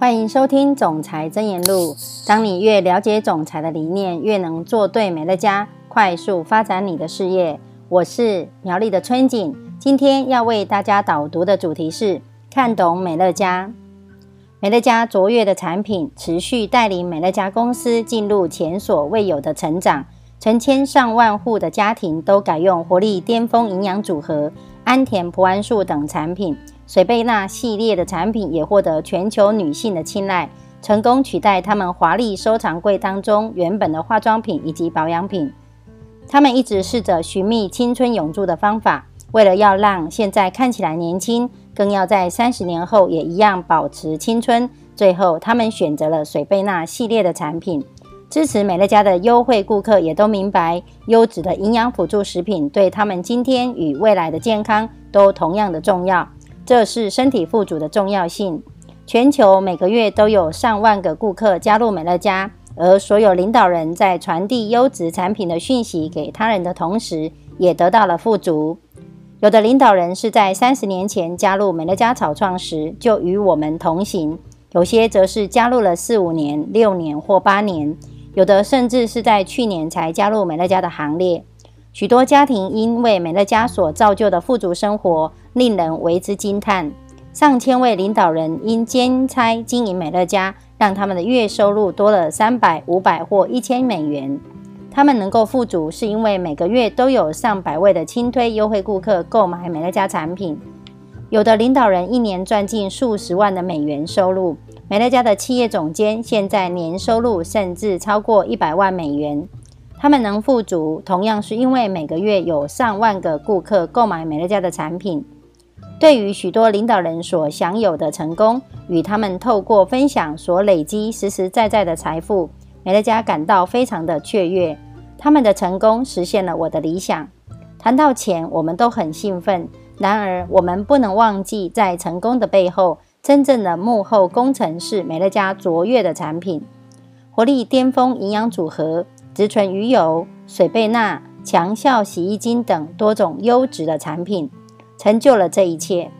欢迎收听《总裁真言录》。当你越了解总裁的理念，越能做对美乐家，快速发展你的事业。我是苗栗的春景，今天要为大家导读的主题是看懂美乐家。美乐家卓越的产品，持续带领美乐家公司进入前所未有的成长。成千上万户的家庭都改用活力巅峰营养组合、安田葡安素等产品。水贝娜系列的产品也获得全球女性的青睐，成功取代他们华丽收藏柜当中原本的化妆品以及保养品。他们一直试着寻觅青春永驻的方法，为了要让现在看起来年轻，更要在三十年后也一样保持青春。最后，他们选择了水贝娜系列的产品。支持美乐家的优惠顾客也都明白，优质的营养辅助食品对他们今天与未来的健康都同样的重要。这是身体富足的重要性。全球每个月都有上万个顾客加入美乐家，而所有领导人在传递优质产品的讯息给他人的同时，也得到了富足。有的领导人是在三十年前加入美乐家草创时就与我们同行，有些则是加入了四五年、六年或八年，有的甚至是在去年才加入美乐家的行列。许多家庭因为美乐家所造就的富足生活，令人为之惊叹。上千位领导人因兼差经营美乐家，让他们的月收入多了三百、五百或一千美元。他们能够富足，是因为每个月都有上百位的轻推优惠顾客购买美乐家产品。有的领导人一年赚进数十万的美元收入。美乐家的企业总监现在年收入甚至超过一百万美元。他们能富足，同样是因为每个月有上万个顾客购买美乐家的产品。对于许多领导人所享有的成功，与他们透过分享所累积实实在在的财富，美乐家感到非常的雀跃。他们的成功实现了我的理想。谈到钱，我们都很兴奋。然而，我们不能忘记，在成功的背后，真正的幕后工程是美乐家卓越的产品——活力巅峰营养组合。植醇鱼油、水贝纳、强效洗衣精等多种优质的产品，成就了这一切。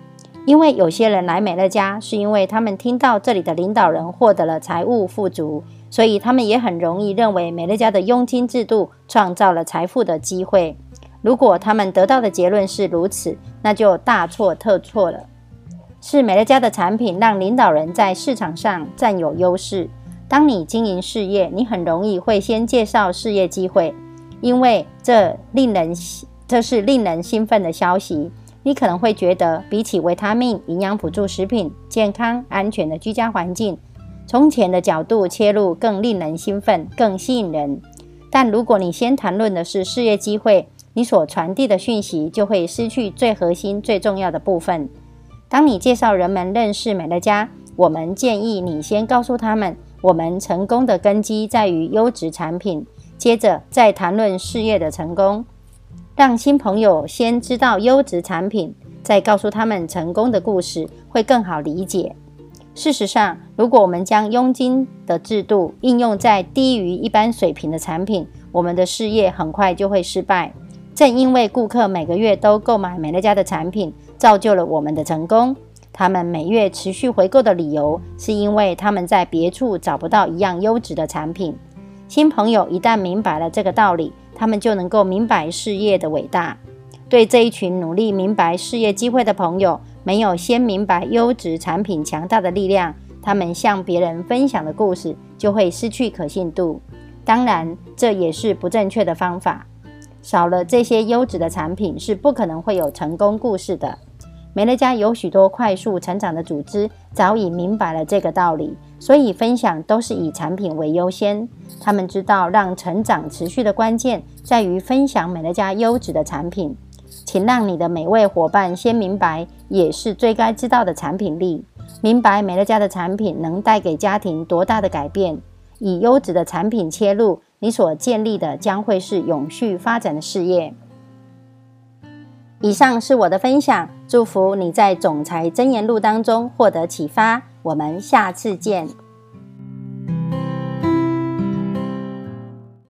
因为有些人来美乐家，是因为他们听到这里的领导人获得了财务富足，所以他们也很容易认为美乐家的佣金制度创造了财富的机会。如果他们得到的结论是如此，那就大错特错了。是美乐家的产品让领导人在市场上占有优势。当你经营事业，你很容易会先介绍事业机会，因为这令人这是令人兴奋的消息。你可能会觉得，比起维他命、营养辅助食品、健康安全的居家环境，从钱的角度切入更令人兴奋、更吸引人。但如果你先谈论的是事业机会，你所传递的讯息就会失去最核心、最重要的部分。当你介绍人们认识美乐家，我们建议你先告诉他们。我们成功的根基在于优质产品，接着再谈论事业的成功。让新朋友先知道优质产品，再告诉他们成功的故事，会更好理解。事实上，如果我们将佣金的制度应用在低于一般水平的产品，我们的事业很快就会失败。正因为顾客每个月都购买美乐家的产品，造就了我们的成功。他们每月持续回购的理由，是因为他们在别处找不到一样优质的产品。新朋友一旦明白了这个道理，他们就能够明白事业的伟大。对这一群努力明白事业机会的朋友，没有先明白优质产品强大的力量，他们向别人分享的故事就会失去可信度。当然，这也是不正确的方法。少了这些优质的产品，是不可能会有成功故事的。美乐家有许多快速成长的组织，早已明白了这个道理，所以分享都是以产品为优先。他们知道，让成长持续的关键在于分享美乐家优质的产品。请让你的每位伙伴先明白，也是最该知道的产品力。明白美乐家的产品能带给家庭多大的改变。以优质的产品切入，你所建立的将会是永续发展的事业。以上是我的分享，祝福你在总裁箴言录当中获得启发。我们下次见。